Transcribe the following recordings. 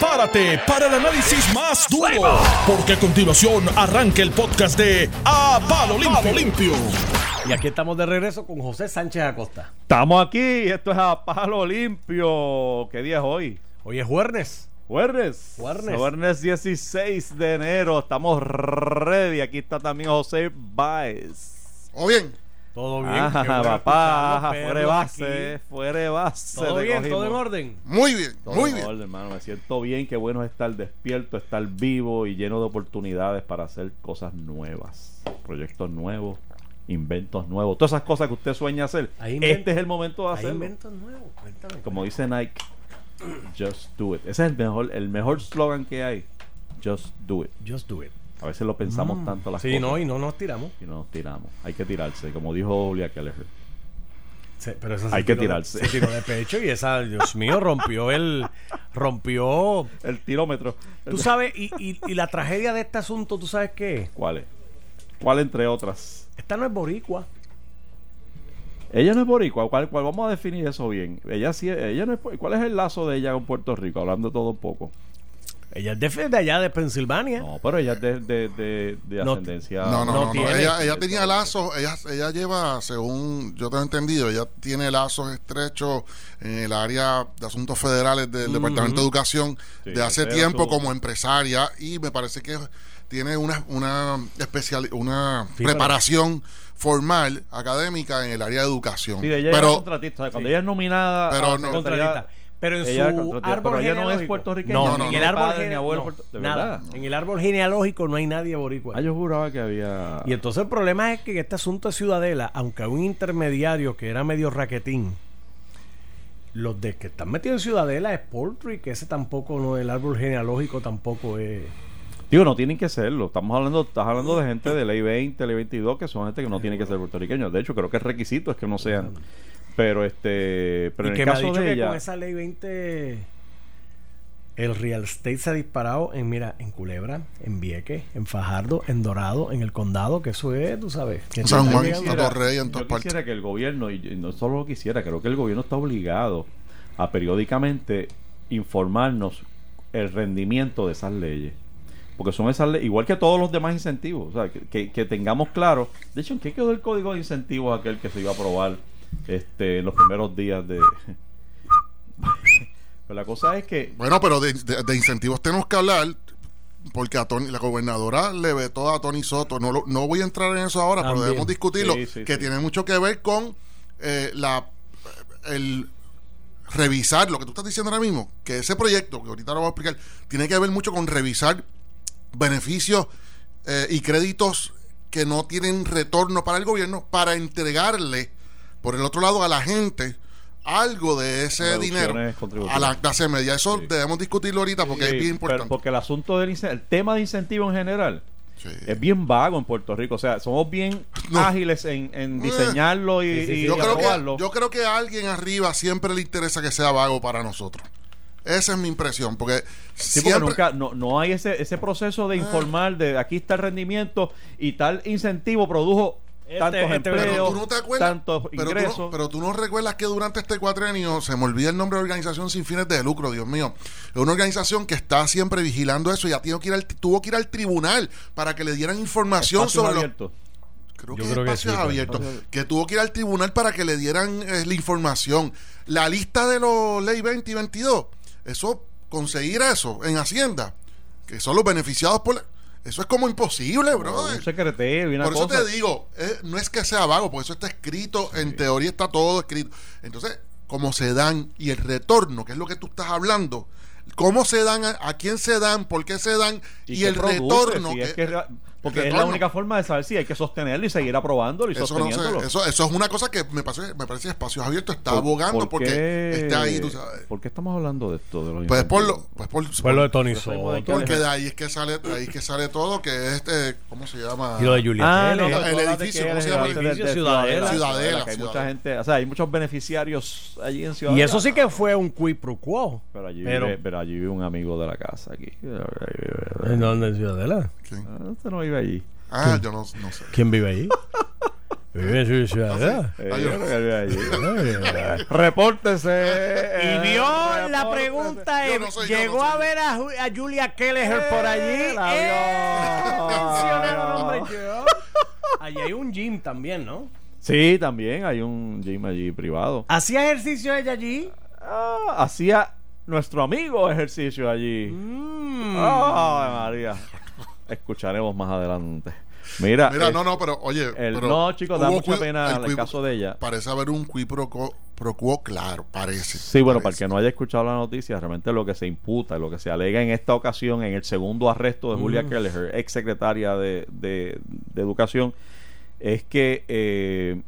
prepárate para el análisis más duro, porque a continuación arranca el podcast de A Palo Limpio. Limpio. Y aquí estamos de regreso con José Sánchez Acosta. Estamos aquí, esto es a palo limpio. ¿Qué día es hoy? Hoy es jueves. Jueves. Jueves. Jueves 16 de enero. Estamos ready. Aquí está también José Baez. ¿O bien? Todo bien. Ah, bueno papá, fuera de base, aquí. fuera de base. Todo bien, cogimos. todo en orden. Muy bien, Todo muy en bien. orden, hermano. Me siento bien, qué bueno es estar despierto, estar vivo y lleno de oportunidades para hacer cosas nuevas, proyectos nuevos, inventos nuevos, todas esas cosas que usted sueña hacer. Este es el momento de Hay hacerlo. inventos nuevos. Cuéntame. Como dice Nike, just do it. Ese es el mejor, el mejor slogan que hay. Just do it. Just do it. A veces lo pensamos tanto las Sí, cosas no, y no nos tiramos. y no nos tiramos. Hay que tirarse, como dijo Julia Keller. Sí, pero se Hay que tiró de- tirarse. se tiró de pecho y esa, Dios mío, rompió el. Rompió. El kilómetro. Tú sabes, y, y, y la tragedia de este asunto, ¿tú sabes qué es? ¿Cuál es? ¿Cuál entre otras? Esta no es boricua. Ella no es boricua, ¿cuál, cuál? vamos a definir eso bien. Ella sí, ella no es, ¿cuál es el lazo de ella con Puerto Rico? Hablando todo un poco. Ella es de, de allá, de Pensilvania. No, pero ella es de, de, de, de No- ascendencia. No, no, No no, tiene. Ella, ella tenía lazos, ella, ella lleva, según yo tengo entendido, ella tiene lazos estrechos en el área de asuntos federales del Departamento de Educación Sí, de hace tiempo su- como empresaria y me parece que tiene una, una especial, una Sí, preparación formal, académica en el área de educación. Sí, ella es pero, contratista. O sea, Cuando Sí. ella es nominada Pero a no- Contratista. Pero en ella su árbol pero ella no es genealógico- puertorriqueña. No, No, en el árbol Padre, ni gene- abuelo no, puerto- ¿de nada. verdad? En el árbol genealógico no hay nadie boricua. Ah, yo juraba que había. Y entonces el problema es que este asunto de Ciudadela, aunque un intermediario que era medio raquetín, los de que están metidos en Ciudadela es Poultry, que ese tampoco no, el árbol genealógico tampoco es. Digo, no tienen que serlo. Estamos hablando, estás hablando de gente de ley 20, ley 22, que son gente que no tiene que ser puertorriqueños. De hecho, creo que el requisito es que no sean. Pero este, pero y en que el me ha caso dicho de que ella, con esa ley 20 el real estate se ha disparado en, mira, en Culebra, en Vieques, en Fajardo, en Dorado, en el condado, que eso es, tú sabes. que San Juan, llegando- Santo Rey, en todas yo partes. quisiera que el gobierno, y y no solo lo quisiera, creo que el gobierno está obligado a periódicamente informarnos el rendimiento de esas leyes. Porque son esas leyes, igual que todos los demás incentivos, o sea, que, que- que tengamos claro. De hecho, ¿en qué quedó el código de incentivos aquel que se iba a aprobar este, en los primeros días de... Pero la cosa es que Bueno, pero de, de- de incentivos tenemos que hablar porque a Tony, la gobernadora le vetó a Tony Soto. No, lo- no voy a entrar en eso ahora, pero debemos discutirlo, Sí, sí, que sí. tiene mucho que ver con eh, la el revisar lo que tú estás diciendo ahora mismo, que ese proyecto, que ahorita lo voy a explicar, tiene que ver mucho con revisar beneficios eh, y créditos que no tienen retorno para el gobierno para entregarle por el otro lado a la gente algo de ese dinero a la clase media. Eso Sí. debemos discutirlo ahorita porque Sí, es bien pero- importante. porque el asunto del el tema de incentivo en general Sí. es bien vago en Puerto Rico. O sea, somos bien No. ágiles en, en diseñarlo y, Sí, sí, sí. y yo, creo que, aprobarlo. yo creo que a alguien arriba siempre le interesa que sea vago para nosotros. Esa es mi impresión, porque Sí, porque siempre... nunca, no, no hay ese, ese proceso de informar de aquí está el rendimiento y tal incentivo produjo tantos este pero empleos, tú no te acuerdas, tantos pero tú, ingresos. no, pero tú no recuerdas que durante este cuatrenio, se me olvida el nombre de organización sin fines de lucro, Dios mío, es una organización que está siempre vigilando eso, ya tuvo que ir al, tuvo que ir al tribunal para que le dieran información Espacios sobre los, abiertos. creo Yo que creo que espacios sí, pues. abiertos, que tuvo que ir al tribunal para que le dieran eh, la información. La lista de los ley 20 y 22, eso, conseguir eso en Hacienda, que son los beneficiados por... la- eso es como imposible, bro. un secretario una Por eso cosa. te digo, eh, no es que sea vago, porque eso está escrito, en teoría está todo escrito. Entonces, cómo se dan y el retorno, que es lo que tú estás hablando, cómo se dan, a, a quién se dan, por qué se dan y, el produce, retorno. si es eh, que porque es la única forma de saber si hay que sostenerlo y seguir aprobándolo y eso, no sé, sosteniéndolo. eso, eso es una cosa que me parece, me parece espacios abiertos está ¿Por- abogando por porque está ahí, tú sabes. ¿Por qué estamos hablando de esto? De los Pues por lo, pues por, lo de Tony Soto. porque de ahí es que sale, de ahí es que sale todo, que es este, ¿cómo se llama? Y lo de Julia Ah, no, el edificio, que ¿cómo es se llama? el edificio de Ciudadela. Ciudadela, que hay mucha gente, o sea, hay muchos beneficiarios allí en Y Ciudadela. eso sí que fue un quid pro quo. Pero allí, Pero- vive, pero allí vive un amigo de la casa aquí. ¿En dónde en Ciudadela? ¿Quién? Ah, no vive allí. Ah, yo no, no sé. ¿Quién vive ahí? Vive en su. Eh, yo- yo creo que vive allí. Repórtese. Y eh, vio la pregunta, Yo eh, no soy, yo llegó no a soy. ver a, Ju- a Julia Kelleher por allí. la ¡Eh! vio. Mencionaron, yo. Allí hay un gym también, ¿no? Sí, también hay un gym allí privado. ¿Hacía ejercicio ella allí? Ah, hacía nuestro amigo ejercicio allí. Mm. Ay, María. Escucharemos más adelante. Mira, Mira, no, no, pero oye. el- pero no, chicos, da mucha pena el qui- caso de ella. Parece haber un qui pro quo, claro, parece. Sí, bueno, para el que no haya escuchado la noticia, realmente lo que se imputa, lo que se alega en esta ocasión, en el segundo arresto de Julia Kelleher, ex secretaria de, de- de Educación, es que eh,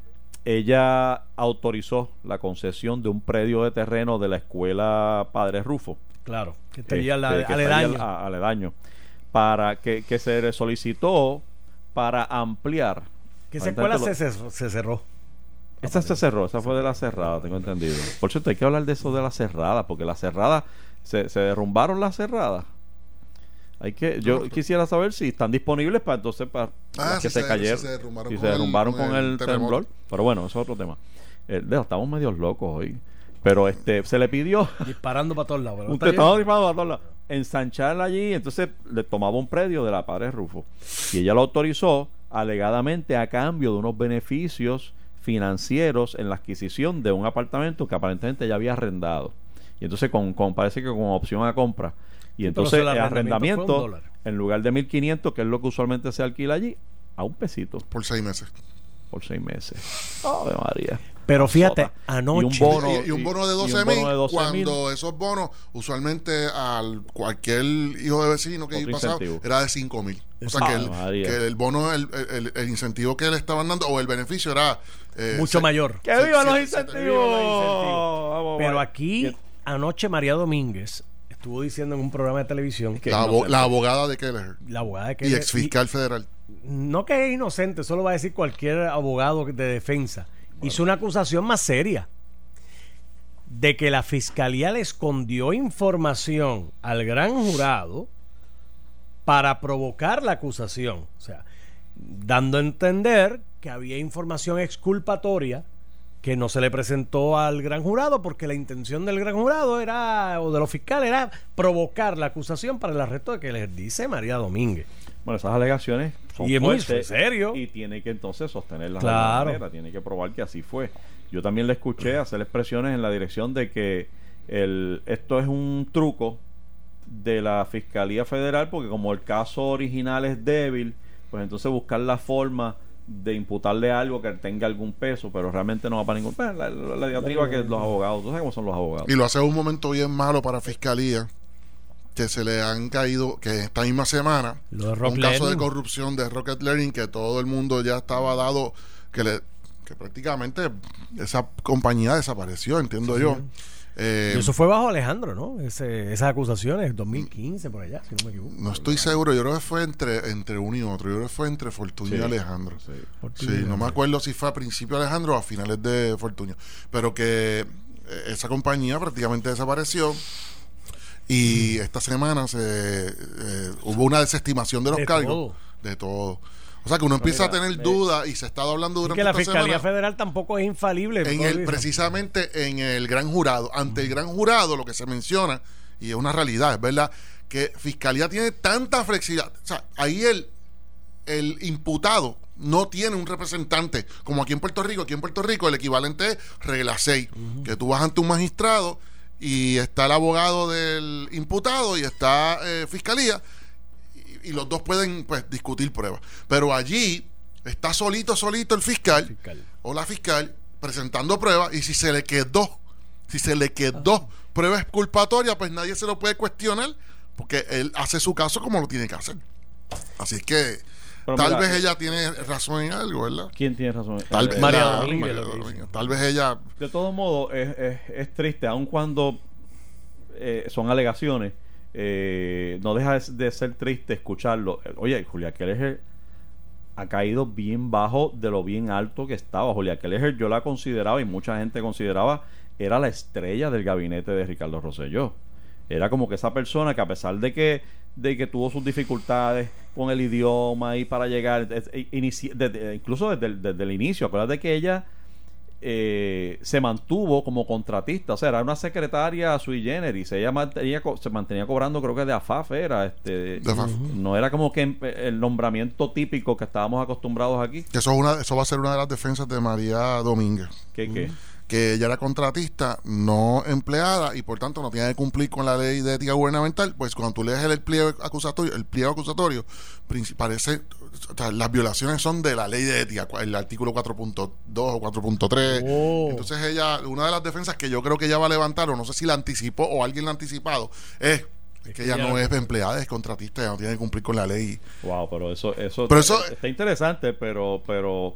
ella autorizó la concesión de un predio de terreno de la escuela Padre Rufo. Claro, que está allí al- este, que al- a- aledaño, para que, que se le solicitó para ampliar. que esa Aparentemente escuela se, cerró- se cerró. esta se cerró, esa fue de la cerrada, tengo entendido. Por cierto, hay que hablar de eso de la cerrada, porque la cerrada, se, se derrumbaron las cerradas. Hay que, yo quisiera saber si están disponibles para entonces para Ah, que si se, se- cayeron, si se derrumbaron si con se el- derrumbaron con con, el el, terremoto. temblor. Pero bueno, eso es otro tema. Eh, estamos medio locos hoy. Pero este se le pidió Disparando para todos lados. pero un está bien. testado disparado a todos lados. Ensancharla allí, entonces le tomaba un predio de la padre Rufo. Y ella lo autorizó alegadamente a cambio de unos beneficios financieros en la adquisición de un apartamento que aparentemente ya había arrendado. Y entonces con, con- parece que con opción a compra. Y entonces el el arrendamiento en lugar de 1500, que es lo que usualmente se alquila allí, a un pesito Por seis meses. por seis meses. Ave María. Pero fíjate, Sota. anoche. Y un bono, y, y un bono de y un 12 bono mil, de 12.000. cuando esos bonos, usualmente al cualquier hijo de vecino que pasaba, incentivo. era de 5 mil. O sea Ah, que el, que el bono, el, el- el incentivo que le estaban dando, o el beneficio era... eh, mucho se- mayor. ¡Que Sí, vivan sí, los incentivos! vivan los incentivos. Vamos, Pero aquí, anoche María Domínguez estuvo diciendo en un programa de televisión que La, no la abogada de Keller la abogada de que y ex fiscal federal. no que es inocente, eso lo va a decir cualquier abogado de defensa. Hizo una acusación más seria de que la fiscalía le escondió información al gran jurado para provocar la acusación. O sea, dando a entender que había información exculpatoria que no se le presentó al gran jurado porque la intención del gran jurado era, o de los fiscales, era provocar la acusación para el arresto de que les dice María Domínguez. Bueno, esas alegaciones son Y es muy serio. Y tiene que entonces sostenerlas de Claro. alguna manera, tiene que probar que así fue. Yo también le escuché hacer expresiones en la dirección de que el, esto es un truco de la Fiscalía Federal, porque como el caso original es débil, pues entonces buscar la forma de imputarle algo que tenga algún peso, pero realmente no va para ningún peso. La, la, la diatriba que los abogados, tú sabes cómo son los abogados. Y lo hace un momento bien malo para fiscalía, que se le han caído, que esta misma semana, Lo de Rock un caso de corrupción de Rocket Learning, que todo el mundo ya estaba dado, que le que prácticamente esa compañía desapareció, entiendo yo. Eh, eso fue bajo Alejandro, ¿no? Ese- esas acusaciones, 2015 por allá, si no me equivoco. no estoy seguro, yo creo que fue entre, entre uno y otro, yo creo que fue entre Fortunio y. Alejandro. Sí. Sí, no me acuerdo si fue a principio de Alejandro o a finales de Fortunio. Pero que eh, esa compañía prácticamente desapareció. Y esta semana se eh, hubo una desestimación de los De cargos. todo. De todo. O sea que uno empieza mira, a tener dudas y se ha estado hablando durante que la esta Fiscalía semana Federal tampoco es infalible. en el, precisamente en el gran jurado. Ante el gran jurado, lo que se menciona, y es una realidad, es verdad, que Fiscalía tiene tanta flexibilidad. O sea, ahí el, el imputado no tiene un representante, como aquí en Puerto Rico. Aquí en Puerto Rico el equivalente es regla 6, que tú vas ante un magistrado y está el abogado del imputado y está eh, Fiscalía y, los dos pueden pues discutir pruebas. Pero allí está solito, solito el fiscal, Fiscal. o la fiscal presentando pruebas y si se le quedó, si se le quedó prueba exculpatoria, pues nadie se lo puede cuestionar porque él hace su caso como lo tiene que hacer. Así es que Pero tal mira, vez eh, ella tiene razón en algo, ¿verdad? ¿Quién tiene razón? Tal Eh, vez María la- Domínguez, María lo que Domínguez. dice. Tal vez ella De todos modos, es, es, es triste, aun cuando eh, son alegaciones, eh, no deja de, ser triste escucharlo. Eh, Oye, Julia Keller ha caído bien bajo de lo bien alto que estaba. Julia Keller yo la consideraba y mucha gente consideraba era la estrella del gabinete de Ricardo Rosselló. Era como que esa persona que a pesar de que, de que tuvo sus dificultades con el idioma y para llegar, e- incluso desde desde el inicio, acuérdate que ella eh, se mantuvo como contratista, o sea, era una secretaria sui generis, ella mantenía, se mantenía cobrando, creo que de AFAF era, este, De AFAF. no era como que el nombramiento típico que estábamos acostumbrados aquí, Que eso, es una, eso va a ser una de las defensas de María Domínguez. que, que Que ella era contratista, no empleada, y por tanto no tiene que cumplir con la ley de ética gubernamental. Pues cuando tú lees el, pliego acusatorio, el pliego acusatorio, parece. o sea, las violaciones son de la ley de ética, el artículo 4.2 o 4.3. Oh. Entonces ella, una de las defensas que yo creo que ella va a levantar, o no sé si la anticipó o alguien la ha anticipado, es que ella no es empleada, es contratista, ella no tiene que cumplir con la ley. Wow, pero eso, eso, Pero eso- está interesante, pero, pero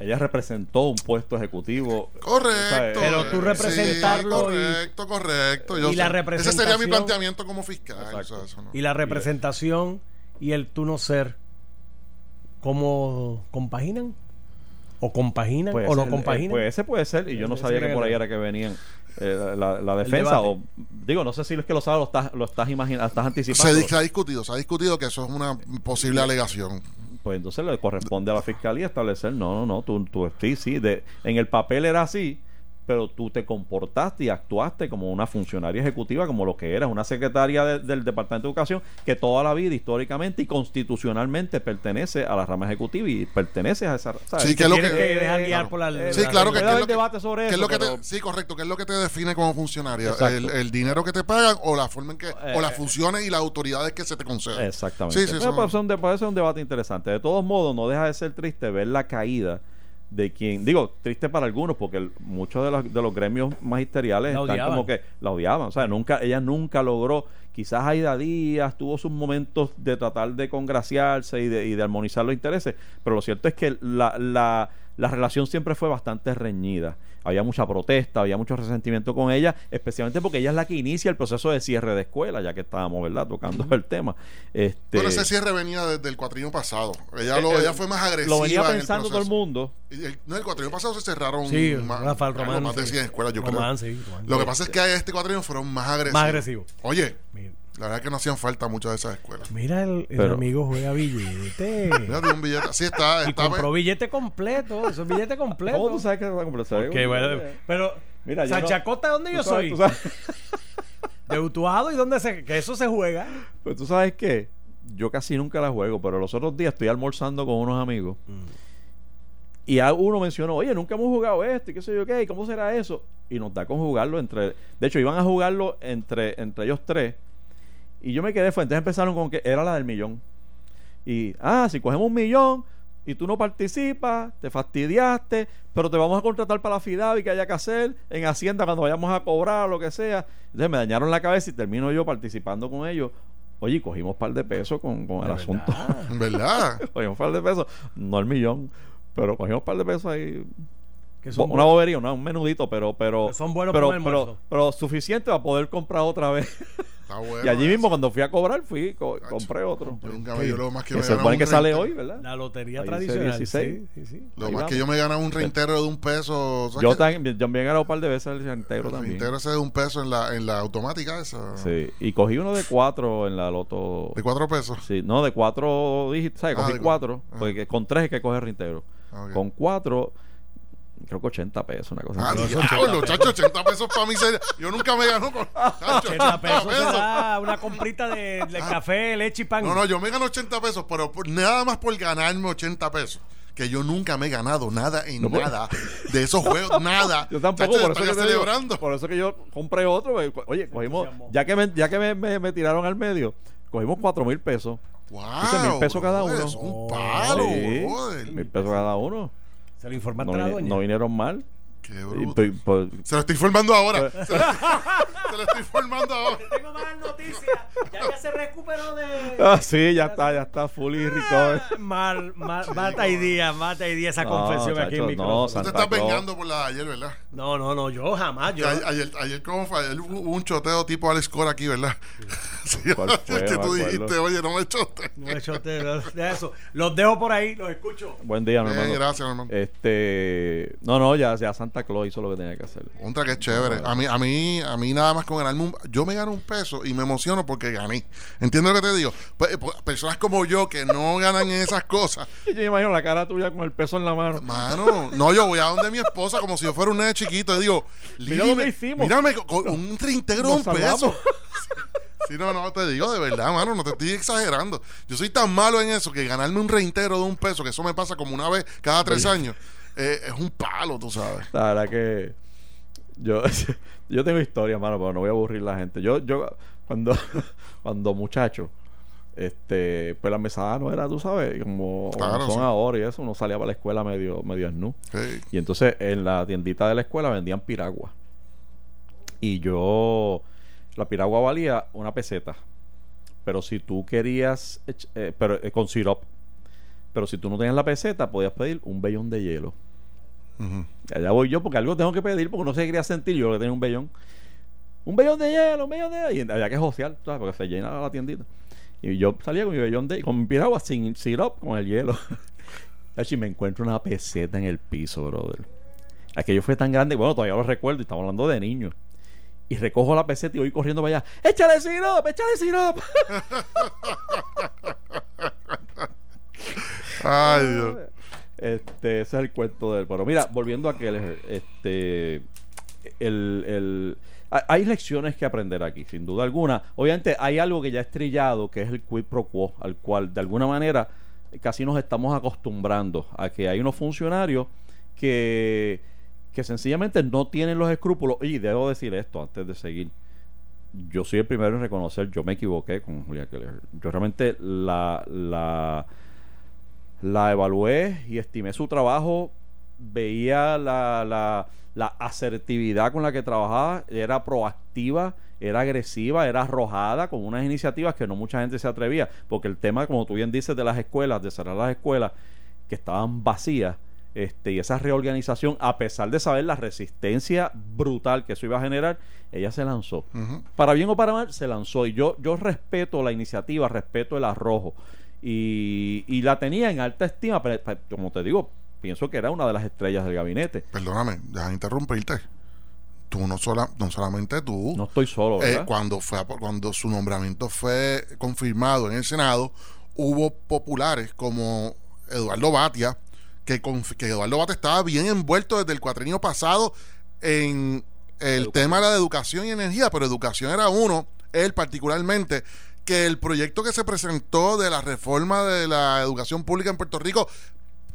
ella representó un puesto ejecutivo. Correcto. Pero tú representarlo y- sí, correcto, correcto. Yo y la sé. Ese sería mi representación- planteamiento como fiscal. Exacto. o sea, eso no- Y la representación y el tú no ser, ¿cómo compaginan? ¿O compaginan Puede o no eh, compaginan? Pues ese puede ser, y yo no sabía que por ahí era que venían eh, la, la defensa. O, digo, no sé si es que lo sabes, lo estás, lo estás imaginando, estás anticipando. se ha discutido, se ha discutido que eso es una posible alegación. Pues entonces le corresponde a la fiscalía establecer, no, no, no, tú, tú sí, sí, de, en el papel era así, pero tú te comportaste y actuaste como una funcionaria ejecutiva, como lo que eras, una secretaria de- del Departamento de Educación, que toda la vida, históricamente y constitucionalmente, pertenece a la rama ejecutiva y pertenece a esa... ¿sabes? Sí, que es lo que- que dejar Eh, guiar claro. por la Sí, claro que, puede que lo que, debate sobre que es eso, lo que te- pero- sí, correcto, que es lo que te define como funcionario, Exacto. el, el dinero que te pagan o la forma en que o las Eh, funciones y las autoridades que se te conceden. Exactamente. Sí, sí, Pero un debate interesante. De todos modos, no deja de ser triste ver la caída de quien, digo, triste para algunos, porque el- muchos de los, de los gremios magisteriales La están odiaban. como que la odiaban. O sea, nunca, ella nunca logró, quizás Aida Díaz tuvo sus momentos de tratar de congraciarse y de, y de armonizar los intereses, pero lo cierto es que la, la, la relación siempre fue bastante reñida. Había mucha protesta, había mucho resentimiento con ella, especialmente porque ella es la que inicia el proceso de cierre de escuela, ya que estábamos, ¿verdad?, tocando el tema. Este, Bueno, ese cierre venía desde el cuatrienio pasado. Ella, lo, eh, ella fue más agresiva. lo venía en el pensando todo el mundo. Y el- no, el cuatrienio pasado se cerraron Sí, más, Rafael Román. más de sí. 100 escuelas, yo Román, creo. sí, Román. Lo que pasa es que este cuatrienio fueron más agresivos. Más agresivo. Oye, Mira, la verdad es que no hacían falta muchas de esas escuelas. mira el, el Pero- amigo juega billete. Mira, de un billete. Así está. y está compró billete completo. Eso es billete completo. ¿Cómo tú sabes que se va a completar? Ok, bueno, pero, Mira, no- Sanchacota, ¿dónde yo sabes- soy? De Utuado y dónde se, que eso se juega. Pues tú sabes qué, yo casi nunca la juego, pero los otros días estoy almorzando con unos amigos y a uno mencionó, oye, nunca hemos jugado esto y qué sé yo qué, ¿y cómo será eso? Y nos da con jugarlo entre... De hecho, iban a jugarlo entre, entre ellos tres y yo me quedé fue, entonces empezaron con que era la del millón. Y, ah, si cogemos un millón y tú no participas, te fastidiaste, pero te vamos a contratar para la FIDAVI que haya que hacer en Hacienda cuando vayamos a cobrar o lo que sea. Entonces me dañaron la cabeza y termino yo participando con ellos. Oye, cogimos un par de pesos con, con el asunto. verdad. Cogimos un par de pesos, no el millón, pero cogimos un par de pesos ahí. Que son una bobería, una- un menudito, pero pero Que son buenos pero, pero, pero suficiente para poder comprar otra vez. Está bueno. y allí eso. mismo cuando fui a cobrar fui co- Tacho. compré otro. Yo nunca me yo lo más que Que me se supone que sale hoy, ¿verdad? La lotería Ahí tradicional. 16. Sí, sí, sí. Lo Ahí más vamos. que yo me ganaba un reintero de un peso. ¿sabes Yo también, yo también he ganado un par de veces el reintegro El también. reintero ese de un peso en la, en la automática esa. Sí, y cogí uno de cuatro en la loto. De cuatro pesos. Sí, no, de cuatro dígitos, ¿sabes? Ah, Cogí cu- cuatro, ah. porque con tres es que coge reintegro. Ah, ok. Con cuatro, creo que 80 pesos, una cosa Ah, así. diablo, chacho, 80 pesos para mí. sería- Yo nunca me gano con. chacho, 80 pesos se da una comprita de, de café, leche y pan. Ah. No, no, yo me gano 80 pesos, pero por- nada más por ganarme 80 pesos. Que yo nunca me he ganado nada en No, pues- nada de esos juegos, nada. Yo tampoco, Chacho, por eso, que digo, celebrando. por eso que yo compré otro. güey. Oye, cogimos, ya que me, ya que me, me- me tiraron al medio, cogimos cuatro mil pesos. Wow, mil pesos cada uno. Es un palo, Sí, mil pesos cada uno. Se lo informaste No, a la vine- doña. no vinieron mal. Qué Y, bruto. Se lo estoy informando ahora. Se lo, se lo estoy informando ahora. Tengo malas noticias. Ya, ya se recuperó de. ah, sí, ya está, ya está fully recovered. Mal, mal, mata y día, mata y día esa No, confesión aquí en chacho, micrófono. no, Tú te Santa estás Claus. vengando por la de ayer, ¿verdad? No, no, no, yo jamás. Yo, Que ayer, ayer, ayer, ¿cómo fue? Ayer hubo un choteo tipo Alex Cora aquí, ¿verdad? Sí, ¿Cuál fue? que Me tú acuerdo. dijiste, oye, no me echaste. No he hecho usted de eso. Los dejo por ahí, los escucho. Buen día, mi Bien, hermano. gracias, hermano. Este, no, no, ya, ya Santa Claus hizo lo que tenía que hacer. Contra que es chévere. A mí, a mí, a mí nada más con ganarme un, yo me gano un peso y me emociono porque gané. ¿Entiendes lo que te digo? Pues, pues, personas como yo que no ganan en esas cosas, Yo me imagino la cara tuya con el peso en la mano. mano, no, yo voy a donde mi esposa como si yo fuera un nene chiquito y digo, Mira Lili, lo que hicimos. Mírame, con, un reintegro de un peso. Sí, no, no, te digo de verdad, mano, no te estoy exagerando. Yo soy tan malo en eso que ganarme un reintegro de un peso, que eso me pasa como una vez cada tres años, eh, es un palo, tú sabes. La verdad que yo, yo tengo historia, mano, pero no voy a aburrir la gente. Yo, yo cuando, cuando muchacho, este, pues la mesada no era, tú sabes, como, son sí. ahora y eso, uno salía para la escuela medio, medio snu. Sí. Y entonces en la tiendita de la escuela vendían piragua. Y yo, la piragua valía una peseta. Pero si tú querías, eh, pero eh, con sirop. Pero si tú no tenías la peseta, podías pedir un vellón de hielo. Allá voy yo porque algo tengo que pedir porque no se quería sentir yo que tenía un vellón. Un vellón de hielo, un vellón de hielo. Y había que josear, ¿sabes? Porque se llena la tiendita. Y yo salía con mi vellón de con mi piragua sin sirop, con el hielo. y me encuentro una peseta en el piso, brother. Aquello fue tan grande, bueno, todavía lo recuerdo, y estamos hablando de niños. Y recojo la peseta y voy corriendo para allá. ¡Échale sirop! ¡Échale sirop! Ay, Dios. Este, ese es el cuento del. Pero mira, volviendo a aquel, este, el, el- ha- hay lecciones que aprender aquí, sin duda alguna. Obviamente hay algo que ya es trillado, que es el quid pro quo, al cual de alguna manera casi nos estamos acostumbrando a que hay unos funcionarios que, que sencillamente no tienen los escrúpulos. Y debo decir esto antes de seguir. Yo soy el primero en reconocer, yo me equivoqué con Julia Keller. Yo realmente la, la, la evalué y estimé su trabajo, veía la, la, la asertividad con la que trabajaba, era proactiva, era agresiva, era arrojada con unas iniciativas que no mucha gente se atrevía, porque el tema, como tú bien dices, de las escuelas, de cerrar las escuelas que estaban vacías, este, y esa reorganización, a pesar de saber la resistencia brutal que eso iba a generar, ella se lanzó para bien o para mal, se lanzó. Y yo, yo respeto la iniciativa, respeto el arrojo. Y, y la tenía en alta estima, pero, pero, como te digo, pienso que era una de las estrellas del gabinete. Perdóname, deja de interrumpirte. Tú no, sola, no solamente tú. No estoy solo, Eh, cuando fue a- cuando su nombramiento fue confirmado en el Senado, hubo populares como Eduardo Batia, que, Eduardo Batia estaba bien envuelto desde el cuatrenio pasado en el Educación. tema de la educación y energía, pero educación era uno, él particularmente, que el proyecto que se presentó de la reforma de la educación pública en Puerto Rico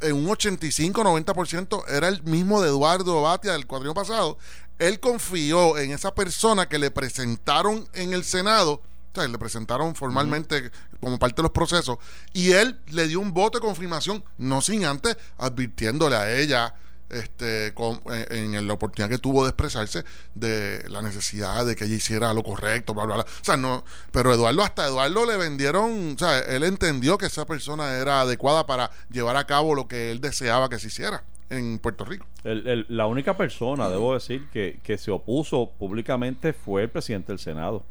en un 85-90% era el mismo de Eduardo Batia del cuadrino pasado. Él confió en esa persona que le presentaron en el Senado, o sea, le presentaron formalmente como parte de los procesos, y él le dio un voto de confirmación, no sin antes advirtiéndole a ella este con- en, en la oportunidad que tuvo de expresarse de la necesidad de que ella hiciera lo correcto, bla, bla, bla. O sea, no, pero Eduardo, hasta Eduardo le vendieron, o sea, él entendió que esa persona era adecuada para llevar a cabo lo que él deseaba que se hiciera en Puerto Rico. El- el- la única persona, debo decir, que, que se opuso públicamente fue el presidente del Senado.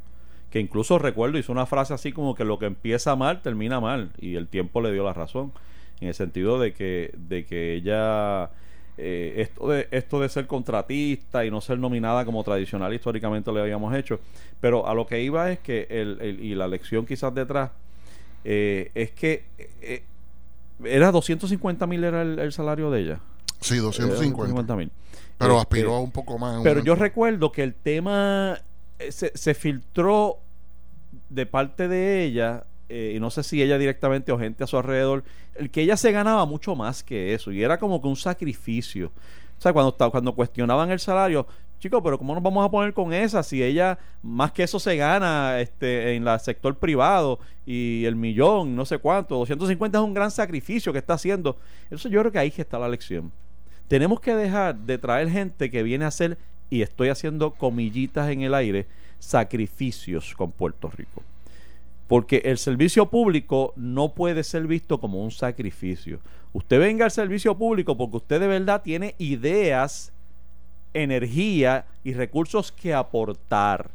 Que incluso recuerdo hizo una frase así como que lo que empieza mal termina mal. Y el tiempo le dio la razón. En el sentido de que, de que ella. Eh, esto, de, esto de ser contratista y no ser nominada como tradicional históricamente le habíamos hecho. Pero a lo que iba es que. El, el- y la lección quizás detrás. eh, es que. eh, era 250 mil era el, el salario de ella. Sí, Era 250. mil. Pero Este, aspiró a un poco más. pero yo recuerdo que el tema eh, se, se filtró de parte de ella, eh, y no sé si ella directamente o gente a su alrededor, el que ella se ganaba mucho más que eso, y era como que un sacrificio. O sea, cuando, cuando cuestionaban el salario, chicos, pero ¿cómo nos vamos a poner con esa si ella más que eso se gana este, en el sector privado y el millón, no sé cuánto, 250 es un gran sacrificio que está haciendo? Eso yo creo que ahí que está la lección. Tenemos que dejar de traer gente que viene a hacer, y estoy haciendo comillitas en el aire, sacrificios con Puerto Rico. Porque el servicio público no puede ser visto como un sacrificio. Usted venga al servicio público porque usted de verdad tiene ideas, energía y recursos que aportar.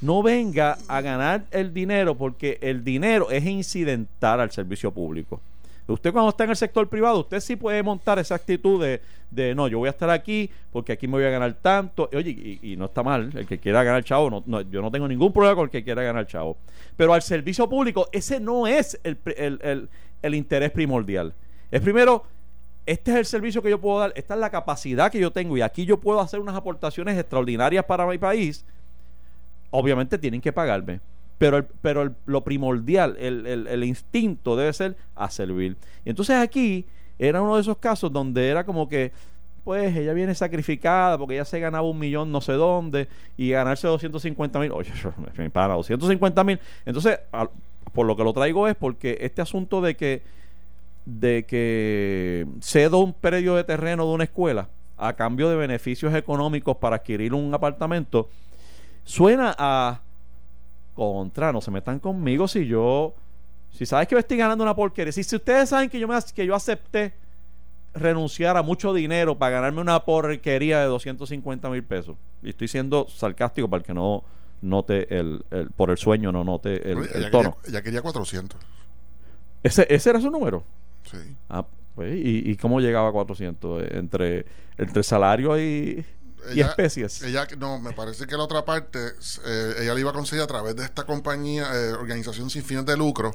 no venga a ganar el dinero porque el dinero es incidental al servicio público. Usted cuando está en el sector privado, usted sí puede montar esa actitud de, de no, yo voy a estar aquí porque aquí me voy a ganar tanto. Oye, y, no está mal, el que quiera ganar chavo, no, yo no tengo ningún problema con el que quiera ganar chavo. Pero al servicio público, ese no es el, el, el, el interés primordial. Es primero, este es el servicio que yo puedo dar, esta es la capacidad que yo tengo y aquí yo puedo hacer unas aportaciones extraordinarias para mi país. Obviamente tienen que pagarme pero, el, pero lo primordial, el, el, instinto debe ser a servir. Y entonces aquí era uno de esos casos donde era como que, pues ella viene sacrificada porque ella se ganaba un millón no sé dónde y ganarse 250 mil, oye, para 250 mil. Entonces, por lo que lo traigo es porque este asunto de que de que cedo un predio de terreno de una escuela a cambio de beneficios económicos para adquirir un apartamento suena a contra, no se metan conmigo si yo, si sabes que me estoy ganando una porquería, si, si ustedes saben que yo, me, que yo acepté renunciar a mucho dinero para ganarme una porquería de 250 mil pesos, y estoy siendo sarcástico para que no note el, el por el sueño, no note el, el tono. Quería, ella quería 400. ¿Ese, ¿Ese era su número? Sí. Ah, pues, ¿y, ¿y, cómo llegaba a 400? Entre, entre salario y y especies. Ella, no, me parece que la otra parte, eh, ella la iba a conseguir a través de esta compañía, eh, organización sin fines de lucro,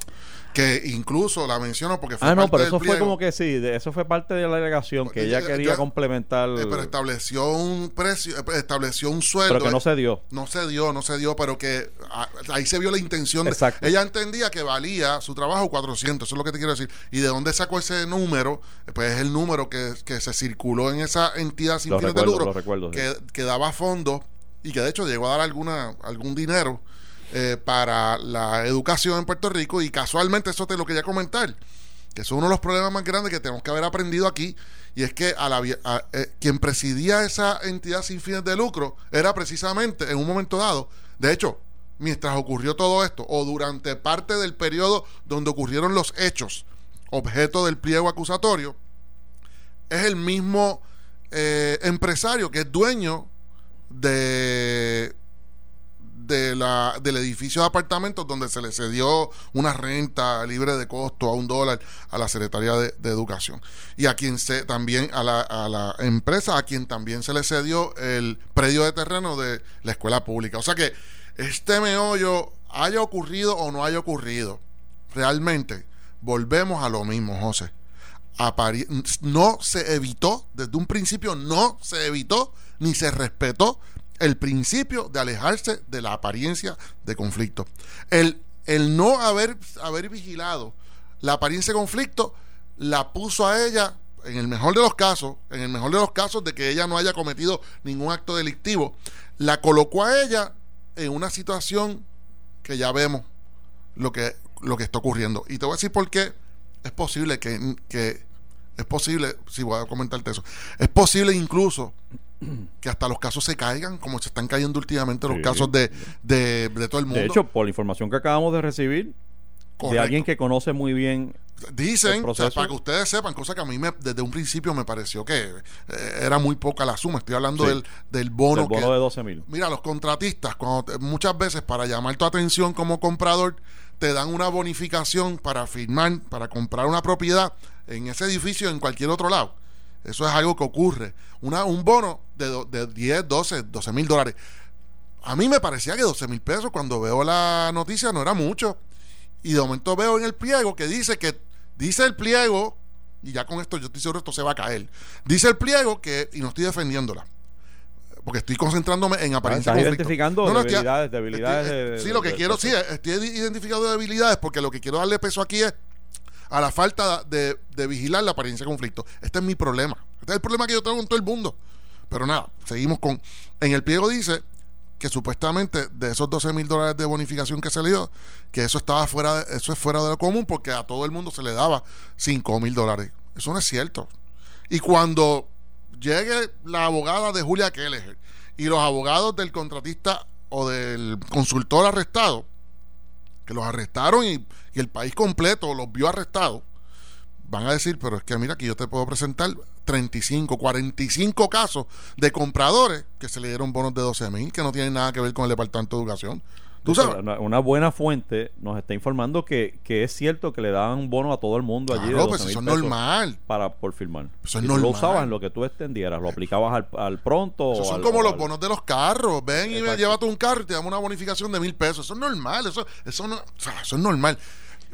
que incluso la menciono porque fue Ah, no, pero del eso fue como que sí, de, eso fue parte de la delegación, que ella quería complementar. Eh, pero estableció un precio, eh, estableció un sueldo. pero que no se dio. No se dio, no se dio, pero que ah, ahí se vio la intención. De, Exacto. ella entendía que valía su trabajo 400, eso es lo que te quiero decir. ¿Y de dónde sacó ese número? Pues es el número que, que se circuló en esa entidad sin Lo fines recuerdo, de lucro, lo recuerdo. Que, daba fondos y que de hecho llegó a dar alguna algún dinero eh, para la educación en Puerto Rico. Y casualmente eso te lo quería comentar que es uno de los problemas más grandes que tenemos que haber aprendido aquí, y es que a la, eh, quien presidía esa entidad sin fines de lucro era precisamente en un momento dado, de hecho, mientras ocurrió todo esto, o durante parte del periodo donde ocurrieron los hechos, objeto del pliego acusatorio, es el mismo eh, empresario que es dueño de de la, del edificio de apartamentos donde se le cedió una renta libre de costo a un dólar a la Secretaría de, de Educación. Y a quien se también, a la, a la empresa, a quien también se le cedió el predio de terreno de la escuela pública. O sea que este meollo haya ocurrido o no haya ocurrido, realmente volvemos a lo mismo, José. No se evitó, desde un principio no se evitó ni se respetó el principio de alejarse de la apariencia de conflicto. El, el no haber, haber vigilado la apariencia de conflicto la puso a ella, en el mejor de los casos, en el mejor de los casos de que ella no haya cometido ningún acto delictivo, la colocó a ella en una situación que ya vemos lo que, lo que está ocurriendo. Y te voy a decir por qué es posible que, que es posible, si voy a comentarte eso, es posible incluso que hasta los casos se caigan, como se están cayendo últimamente los Sí. casos de, de, de todo el mundo. De hecho, por la información que acabamos de recibir, de alguien que conoce muy bien Dicen, el o sea, para que ustedes sepan, cosa que a mí me, desde un principio me pareció que eh, era muy poca la suma. Estoy hablando Sí. del, del bono. del bono que- de 12 mil. Mira, los contratistas, cuando muchas veces para llamar tu atención como comprador, te dan una bonificación para firmar, para comprar una propiedad en ese edificio en cualquier otro lado. Eso es algo que ocurre. Un bono de, do- de 10, 12, 12 mil dólares. A mí me parecía que 12 mil pesos cuando veo la noticia no era mucho. Y de momento veo en el pliego que dice que, dice el pliego, y ya con esto yo estoy seguro esto se va a caer. Dice el pliego que, y no estoy defendiéndola, porque estoy concentrándome en apariencia Estás de identificando No, no, estoy- debilidades, debilidades estoy- de- sí, lo que de- quiero, de- sí, estoy identificando debilidades porque lo que quiero darle peso aquí es a la falta de, de vigilar la apariencia de conflicto. Este es mi problema. Este es el problema que yo tengo con todo el mundo. Pero nada, seguimos con... En el pliego dice que supuestamente de esos 12 mil dólares de bonificación que se le dio, que eso estaba fuera de, eso es fuera de lo común porque a todo el mundo se le daba 5 mil dólares. Eso no es cierto. Y cuando llegue la abogada de Julia Kelleher y los abogados del contratista o del consultor arrestado, que los arrestaron y, y el país completo los vio arrestados, van a decir, pero es que mira, que yo te puedo presentar 35, 45 casos de compradores que se le dieron bonos de 12 mil que no tienen nada que ver con el Departamento de Educación. ¿Tú sabes? Una, una buena fuente nos está informando que, que es cierto que le daban un bono a todo el mundo allí. Claro, de pues 12,000 eso es normal. Para, por firmar. Eso es Y tú lo normal. usabas en lo que tú extendieras, lo aplicabas al, al pronto. Esos o son al- como los bonos de los carros. Ven y me llévate un carro y te damos una bonificación de mil pesos. Eso es normal. Eso, eso, no, o sea, eso es normal.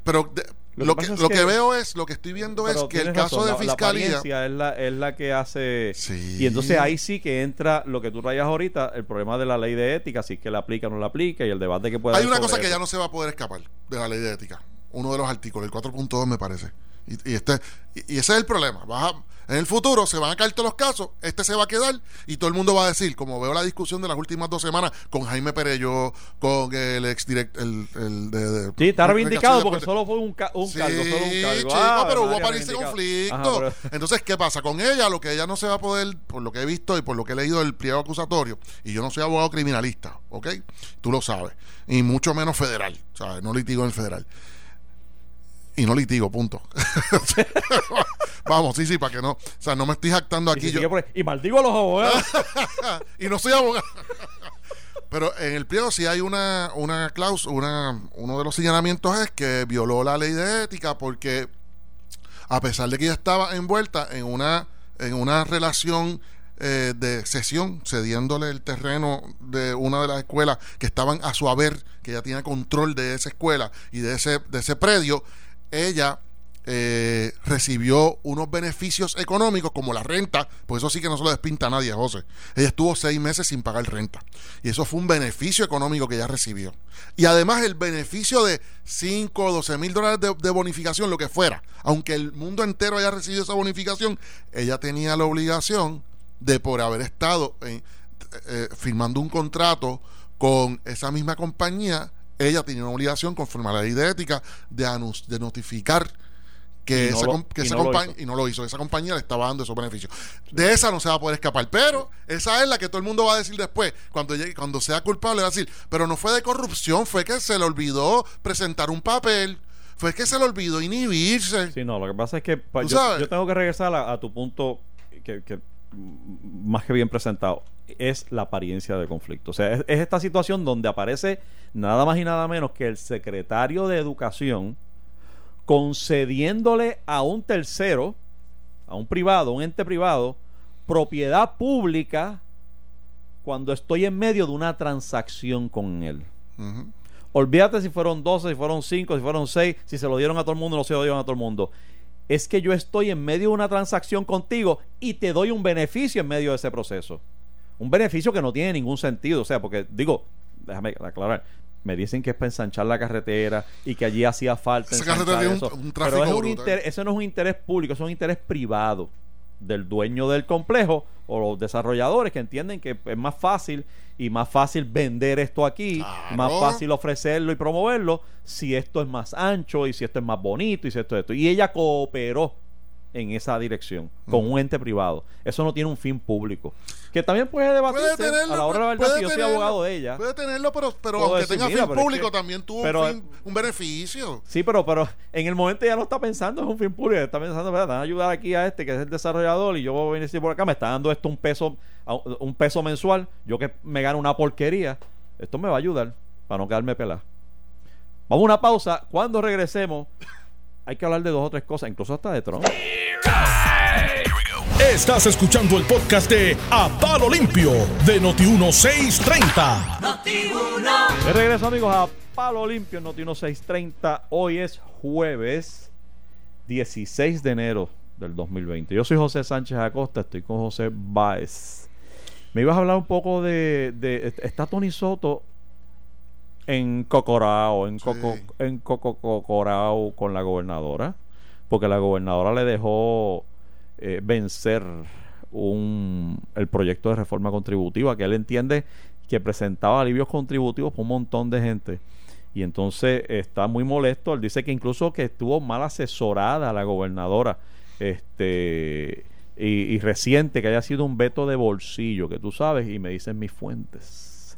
Pero de- Lo lo, que lo que que- veo es, lo que estoy viendo es que el caso razón, de la- la fiscalía. apariencia es la, es la que hace. Sí. Y entonces ahí sí que entra lo que tú traías ahorita, el problema de la ley de ética, si es que la aplica o no la aplica y el debate que puede Hay haber una cosa que ya no se va a poder escapar de la ley de ética. Uno de los artículos, el 4.2 me parece. Y, y este, y, ese es el problema. Vas a- en el futuro se van a caer todos los casos, este se va a quedar y todo el mundo va a decir, como veo la discusión de las últimas dos semanas con Jaime Perello, con el ex direct, el, el de, de- Sí, está reivindicado de porque deporte. solo fue un, ca- un Sí, cargo, solo un cargo. chico, Ah, pero hubo reivindicado. conflicto. Ajá, pero- Entonces, ¿qué pasa? Con ella, lo que ella no se va a poder, por lo que he visto y por lo que he leído del pliego acusatorio, y yo no soy abogado criminalista, ¿ok? Tú lo sabes. Y mucho menos federal, ¿sabes? No litigo en el federal. Y no litigo, punto. Vamos, sí, sí, para que no. O sea, no me estoy jactando Y, aquí. si yo- por y maldigo a los abogados. y no soy abogado. Pero en el pliego sí hay una, una cláusula, una, uno de los señalamientos es que violó la ley de ética porque a pesar de que ella estaba envuelta en una, en una relación eh, de cesión, cediéndole el terreno de una de las escuelas que estaban a su haber, que ella tenía control de esa escuela y de ese, de ese predio, ella eh, recibió unos beneficios económicos como la renta, pues eso sí que no se lo despinta a nadie, José. Ella estuvo seis meses sin pagar renta. Y eso fue un beneficio económico que ella recibió. Y además el beneficio de 5 o 12 mil dólares de, bonificación, lo que fuera, aunque el mundo entero haya recibido esa bonificación, ella tenía la obligación de por haber estado en- eh, firmando un contrato con esa misma compañía, ella tenía una obligación conforme a la ley de ética de, anus- de notificar que no esa, lo- que esa no compañía y no lo hizo, esa compañía le estaba dando esos beneficios. De esa no se va a poder escapar, pero esa es la que todo el mundo va a decir después, cuando llegue, cuando sea culpable va a decir, pero no fue de corrupción, fue que se le olvidó presentar un papel, fue que se le olvidó inhibirse. Sí, no, lo que pasa es que yo, yo tengo que regresar a, a tu punto que, que, más que bien presentado es la apariencia de conflicto. O sea, es, es esta situación donde aparece nada más y nada menos que el secretario de Educación concediéndole a un tercero, a un privado, un ente privado, propiedad pública cuando estoy en medio de una transacción con él. Olvídate si fueron 12, si fueron 5, si fueron 6, si se lo dieron a todo el mundo, no se lo dieron a todo el mundo. Es que yo estoy en medio de una transacción contigo y te doy un beneficio en medio de ese proceso. Un beneficio que no tiene ningún sentido. O sea, porque digo, déjame aclarar. Me dicen que es para ensanchar la carretera y que allí hacía falta. Esa carretera tiene un- un Pero tráfico es un interés- eso no es un interés público, es un interés privado del dueño del complejo o los desarrolladores que entienden que es más fácil y más fácil vender esto aquí, Claro. más fácil ofrecerlo y promoverlo si esto es más ancho y si esto es más bonito y si esto es esto. Y ella cooperó en esa dirección con un ente privado. Eso no tiene un fin público. Que también puede debatirse Puede tenerlo, a la hora de la verdad si yo soy tenerlo, abogado de ella. Puede tenerlo, pero, pero aunque decir, tenga mira, fin es público, que- también tuvo pero- un, fin- un beneficio. Sí, pero, pero en el momento ya no está pensando, es un fin público, está pensando, "Mira, van a ayudar aquí a este que es el desarrollador y yo voy a venir por acá, me está dando esto un peso, un peso mensual, yo que me gano una porquería, esto me va a ayudar para no quedarme pelado. Vamos a una pausa, cuando regresemos hay que hablar de dos o tres cosas, incluso hasta de Trump. Estás escuchando el podcast de A Palo Limpio de Noti1630. De regreso amigos a Palo Limpio en Noti 1630. Hoy es jueves 16 de enero del 2020. Yo soy José Sánchez Acosta, estoy con José Báez. Me ibas a hablar un poco de, de- está Tony Soto en Cocorao, en Coco, Sí. en Coco Cocorao con la gobernadora, porque la gobernadora le dejó eh, vencer un, el proyecto de reforma contributiva que él entiende que presentaba alivios contributivos para un montón de gente. Y entonces está muy molesto. Él dice que incluso que estuvo mal asesorada la gobernadora. Este y, y reciente que haya sido un veto de bolsillo, que tú sabes, y me dicen mis fuentes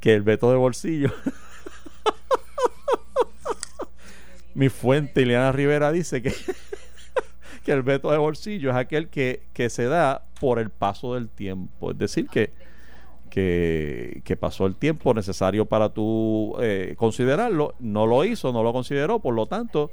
que el veto de bolsillo. mi fuente Ileana Rivera dice que que el veto de bolsillo es aquel que, que se da por el paso del tiempo. Es decir, que, que, que pasó el tiempo necesario para tú eh, considerarlo, no lo hizo, no lo consideró, por lo tanto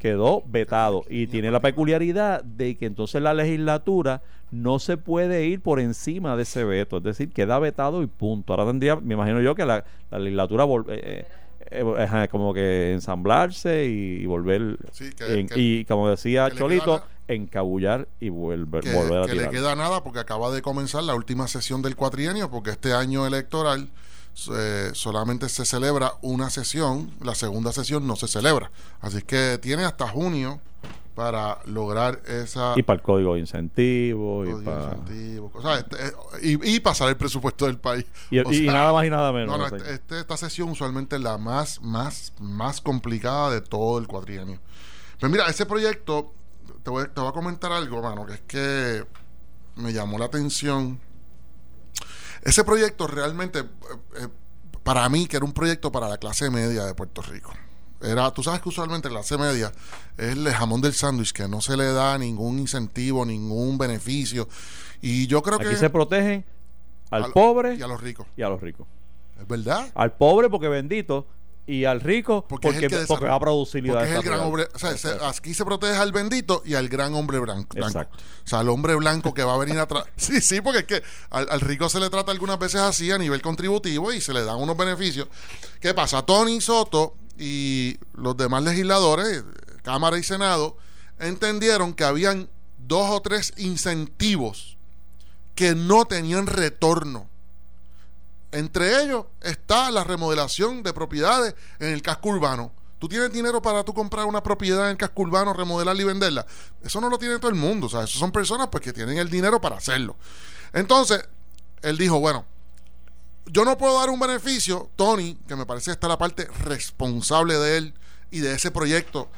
quedó vetado y tiene la peculiaridad de que entonces la legislatura no se puede ir por encima de ese veto, es decir, queda vetado y punto. Ahora tendría, me imagino yo que la, la legislatura vol- eh, eh, como que ensamblarse y, y volver Sí, que- en- que- y como decía le Cholito, encabullar y volver, que, volver a que le tirar. queda nada porque acaba de comenzar la última sesión del cuatrienio porque este año electoral eh, solamente se celebra una sesión, la segunda sesión no se celebra. Así que tiene hasta junio para lograr esa Y para el código de incentivos y para incentivo, o sea, este, eh, y, y pasar el presupuesto del país. y, O y sea, nada más y nada menos. No, este- este- esta sesión usualmente es la más, más, más complicada de todo el cuatrienio. Pues mira, ese proyecto, te voy, te voy a comentar algo, mano, que es que me llamó la atención. Ese proyecto realmente, eh, eh, para mí, que era un proyecto para la clase media de Puerto Rico. Era, tú sabes que usualmente la clase media es el jamón del sándwich, que no se le da ningún incentivo, ningún beneficio. Y yo creo Aquí que... se protegen al pobre Y a los ricos. y a los ricos. ¿Es verdad? Al pobre porque bendito y al rico Porque porque, es el que porque, va a producir Porque es el gran hombre, o sea, se- aquí se protege al bendito y al gran hombre blanco. blanco. Exacto. O sea, al hombre blanco que va a venir atrás. Sí, sí, porque es que al, al rico se le trata algunas veces así a nivel contributivo y se le dan unos beneficios. ¿Qué pasa? Tony Soto y los demás legisladores, Cámara y Senado, entendieron que habían dos o tres incentivos que no tenían retorno. Entre ellos está la remodelación de propiedades en el casco urbano. Tú tienes dinero para tú comprar una propiedad en el casco urbano, remodelarla y venderla. Eso no lo tiene todo el mundo. O sea, eso son personas pues, que tienen el dinero para hacerlo. Entonces, él dijo, bueno, yo no puedo dar un beneficio, Tony, que me parece que está la parte responsable de él y de ese proyecto,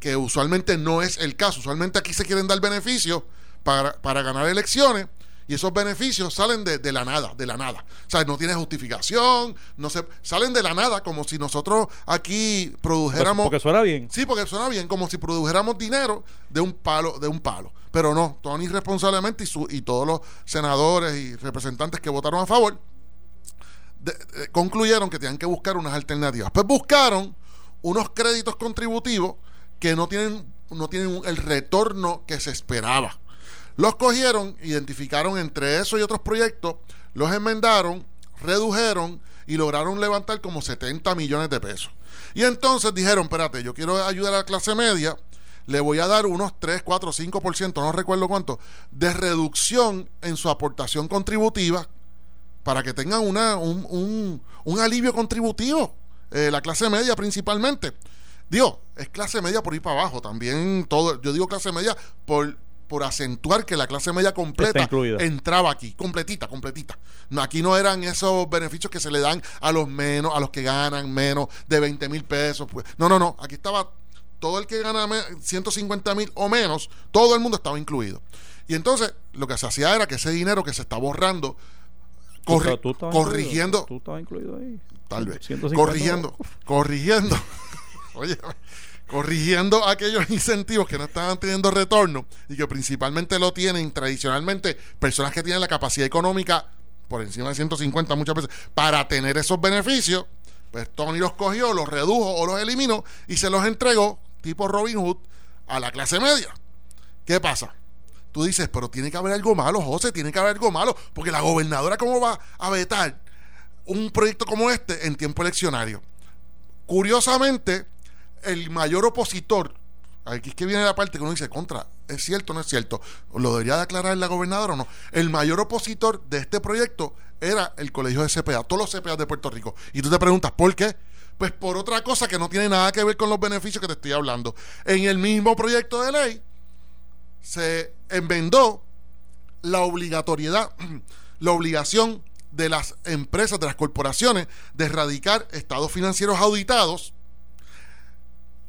que usualmente no es el caso. Usualmente aquí se quieren dar beneficios para, para ganar elecciones y esos beneficios salen de, de la nada, de la nada. O sea, no tiene justificación, no se, salen de la nada como si nosotros aquí produjéramos... Porque suena bien. Sí, porque suena bien, como si produjéramos dinero de un palo, de un palo. Pero no, Tony responsablemente y, su, y todos los senadores y representantes que votaron a favor concluyeron que tenían que buscar unas alternativas. Pues buscaron unos créditos contributivos que no tienen, no tienen el retorno que se esperaba. Los cogieron, identificaron entre eso y otros proyectos, los enmendaron, redujeron y lograron levantar como 70 millones de pesos. Y entonces dijeron, espérate, yo quiero ayudar a la clase media, le voy a dar unos 3, 4, 5%, no recuerdo cuánto, de reducción en su aportación contributiva para que tengan una, un, un- un alivio contributivo, eh, la clase media principalmente. Digo, es clase media por ir para abajo, también todo, yo digo clase media por, por acentuar que la clase media completa entraba aquí, completita, completita. No, aquí no eran esos beneficios que se le dan a los menos, a los que ganan menos de 20 mil pesos. Pues. No, no, no, aquí estaba todo el que gana me- 150 mil o menos, todo el mundo estaba incluido. Y entonces lo que se hacía era que ese dinero que se está borrando, corri- tú corrigiendo, incluido. Tú estabas incluido ahí. tal vez, 150 corrigiendo, corrigiendo, oye, corrigiendo aquellos incentivos que no estaban teniendo retorno y que principalmente lo tienen tradicionalmente personas que tienen la capacidad económica por encima de 150 muchas veces para tener esos beneficios, pues Tony los cogió, los redujo o los eliminó y se los entregó tipo Robin Hood a la clase media. ¿Qué pasa? Tú dices, pero tiene que haber algo malo, José, tiene que haber algo malo, porque la gobernadora, ¿cómo va a vetar un proyecto como este en tiempo eleccionario? Curiosamente, el mayor opositor, aquí es que viene la parte que uno dice, contra, ¿es cierto o no es cierto? ¿Lo debería declarar la gobernadora o no? El mayor opositor de este proyecto era el colegio de CPA, todos los CPA de Puerto Rico. Y tú te preguntas, ¿por qué? Pues por otra cosa que no tiene nada que ver con los beneficios que te estoy hablando. En el mismo proyecto de ley se enmendó la obligatoriedad, la obligación de las empresas, de las corporaciones, de erradicar estados financieros auditados.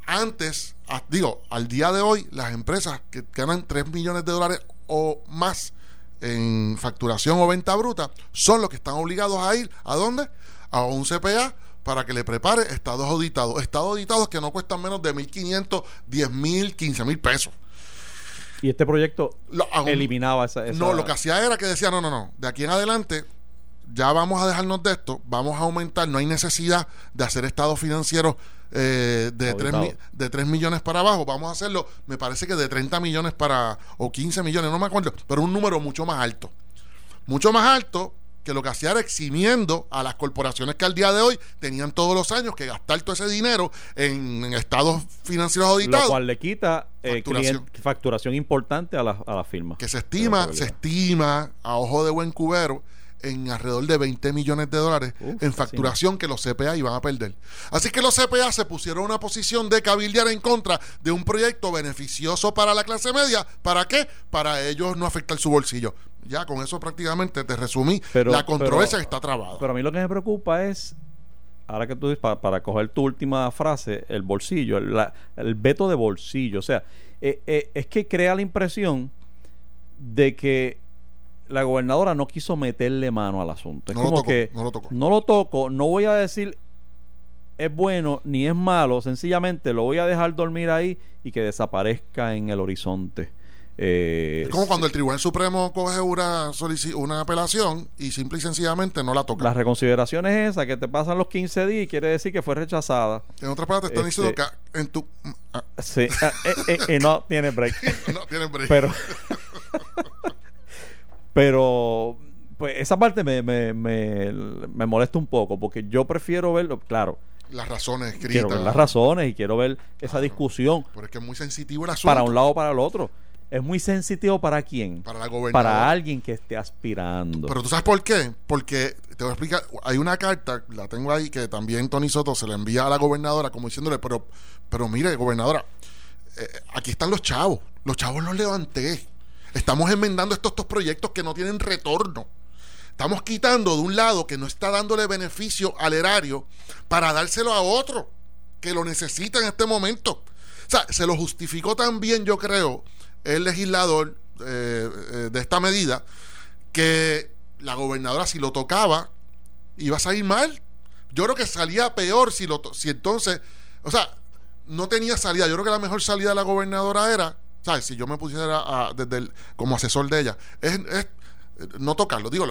Antes, digo, al día de hoy, las empresas que ganan 3 millones de dólares o más en facturación o venta bruta son los que están obligados a ir a dónde? A un CPA para que le prepare estados auditados. Estados auditados que no cuestan menos de 1.500, 10.000, 15.000 pesos. Y este proyecto Lo- aún- eliminaba esa, esa- No, lo que hacía era que decía, no, no, no, de aquí en adelante ya vamos a dejarnos de esto, vamos a aumentar, no hay necesidad de hacer estados financieros eh, de, 3 Auditado. de 3 millones para abajo, vamos a hacerlo, me parece que de 30 millones para, o 15 millones, no me acuerdo, pero un número mucho más alto. Mucho más alto que lo que hacía era eximiendo a las corporaciones que al día de hoy tenían todos los años que gastar todo ese dinero en, en estados financieros lo auditados. cual le quita eh, Facturación. client- facturación importante a la, a la firma. que se estima, se estima a ojo de buen cubero en alrededor de 20 millones de dólares Uf, en facturación que los CPA iban a perder. Así que los CPA se pusieron en una posición de cabildear en contra de un proyecto beneficioso para la clase media. ¿Para qué? Para ellos no afectar su bolsillo. Ya con eso prácticamente te resumí Pero- la controversia pero- que está trabada. Pero a mí lo que me preocupa es, ahora que tú dices, para, para coger tu última frase, el bolsillo, el, la- el veto de bolsillo. O sea, eh, eh, es que crea la impresión de que la gobernadora no quiso meterle mano al asunto. Es No lo como tocó, que no lo tocó. no lo toco, no voy a decir es bueno ni es malo, sencillamente lo voy a dejar dormir ahí y que desaparezca en el horizonte. Eh, es como cuando el Tribunal Supremo coge una, una apelación y simple y sencillamente no la toca. La reconsideración es esa, que te pasan los 15 días y quiere decir que fue rechazada. en otras palabras, te están Este- diciendo que en tu... ah, Sí, ah, eh, eh, no tiene break. no tienen break. Pero, pero, pues esa parte me, me, me, me molesta un poco porque yo prefiero verlo, claro, las razones escritas. quiero ver las razones y quiero ver esa discusión Pero es que es muy sensitivo el asunto. para un lado o para el otro. Es muy sensitivo para quién? Para la gobernadora. Para alguien que esté aspirando. Pero tú sabes por qué? Porque te voy a explicar. Hay una carta, la tengo ahí, que también Tony Soto se la envía a la gobernadora, como diciéndole, pero, pero mire, gobernadora, eh, aquí están los chavos. Los chavos los levanté. Estamos enmendando estos, estos proyectos que no tienen retorno. Estamos quitando de un lado que no está dándole beneficio al erario para dárselo a otro que lo necesita en este momento. O sea, se lo justificó también, yo creo, el legislador eh, eh, de esta medida, que la gobernadora, si lo tocaba, iba a salir mal. Yo creo que salía peor si, lo si entonces, o sea, no tenía salida. Yo creo que la mejor salida de la gobernadora era, ¿sabes? Si yo me pusiera a- desde el- como asesor de ella, es, es, no tocarlo. Digo,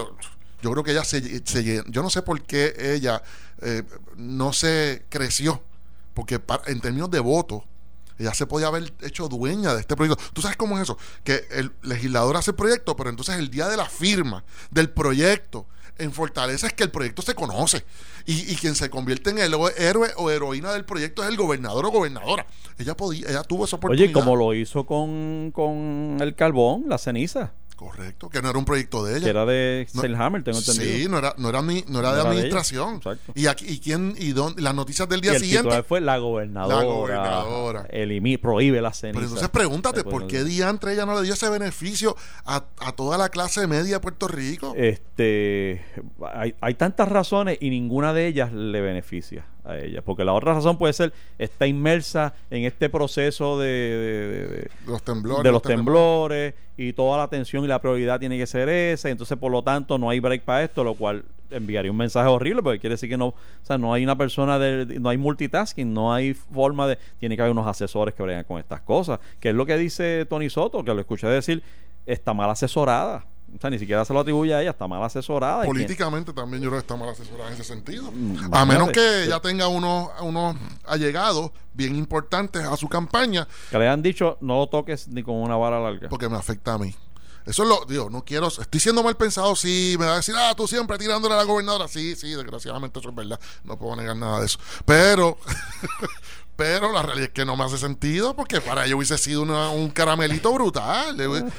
yo creo que ella se, yo no sé por qué ella eh, no se creció, porque pa- en términos de votos, ella se podía haber hecho dueña de este proyecto. ¿Tú sabes cómo es eso? Que el legislador hace el proyecto, pero entonces el día de la firma del proyecto en Fortaleza es que el proyecto se conoce. Y, y quien se convierte en el héroe o heroína del proyecto es el gobernador o gobernadora. Ella podía, ella tuvo esa oportunidad. Oye, como lo hizo con, con el carbón, la ceniza, Correcto, que no era un proyecto de ella. que era de No- Selhammer, tengo entendido. Sí, no era, no era, mi- no era No de era de administración. Exacto. y aquí, y quién, y dónde, las noticias del Y día el siguiente. fue la gobernadora. La gobernadora. elimi- prohíbe la ceniza. Pero entonces pregúntate, Después ¿por qué diantre ella no le dio ese beneficio a, a toda la clase media de Puerto Rico? Este, hay, hay tantas razones y ninguna de ellas le beneficia a ella. Porque la otra razón puede ser, está inmersa en este proceso de, de- de- de- los temblores. de los temblores y toda la atención y la prioridad tiene que ser esa. Entonces, por lo tanto, no hay break para esto, lo cual enviaría un mensaje horrible porque quiere decir que no, o sea, no hay una persona de, no hay multitasking, no hay forma de, tiene que haber unos asesores que bregan con estas cosas, que es lo que dice Tony Soto, que lo escuché decir, está mal asesorada. O sea, ni siquiera se lo atribuye a ella, está mal asesorada. Políticamente también yo creo que está mal asesorada en ese sentido. Mm, A menos que ella tenga unos, unos allegados bien importantes a su campaña, que le han dicho, no lo toques ni con una vara larga. porque me afecta a mí. Eso es lo, digo, no quiero, estoy siendo mal pensado, sí, me va a decir, ah, tú siempre tirándole a la gobernadora, sí, sí, desgraciadamente eso es verdad, no puedo negar nada de eso, pero, pero la realidad es que no me hace sentido, porque para ella hubiese sido una- un caramelito brutal,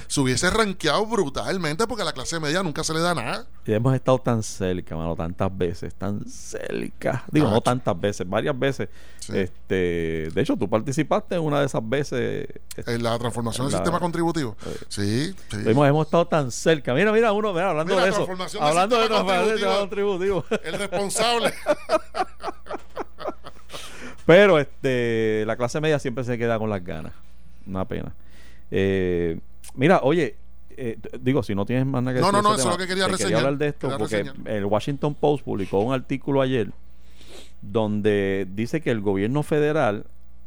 se hubiese rankeado brutalmente, porque a la clase media nunca se le da nada. Y hemos estado tan cerca, mano, tantas veces, tan cerca. Digo, Ah, no tantas veces, varias veces. Sí. Este, de hecho, tú participaste en una de esas veces. Este, En la transformación del La- sistema contributivo. Sí, sí. hemos, hemos estado tan cerca. Mira, mira, uno, mira, hablando Mira, de eso. Hablando de transformación del sistema contributivo. El responsable. Pero este, la clase media siempre se queda con las ganas. Una pena. Eh, mira, oye, eh, digo, si no tienes más nada que No, decir no, no, ese eso es lo que quería te reseñar, hablar de esto porque reseñar. el Washington Post publicó un artículo ayer donde dice que el gobierno federal,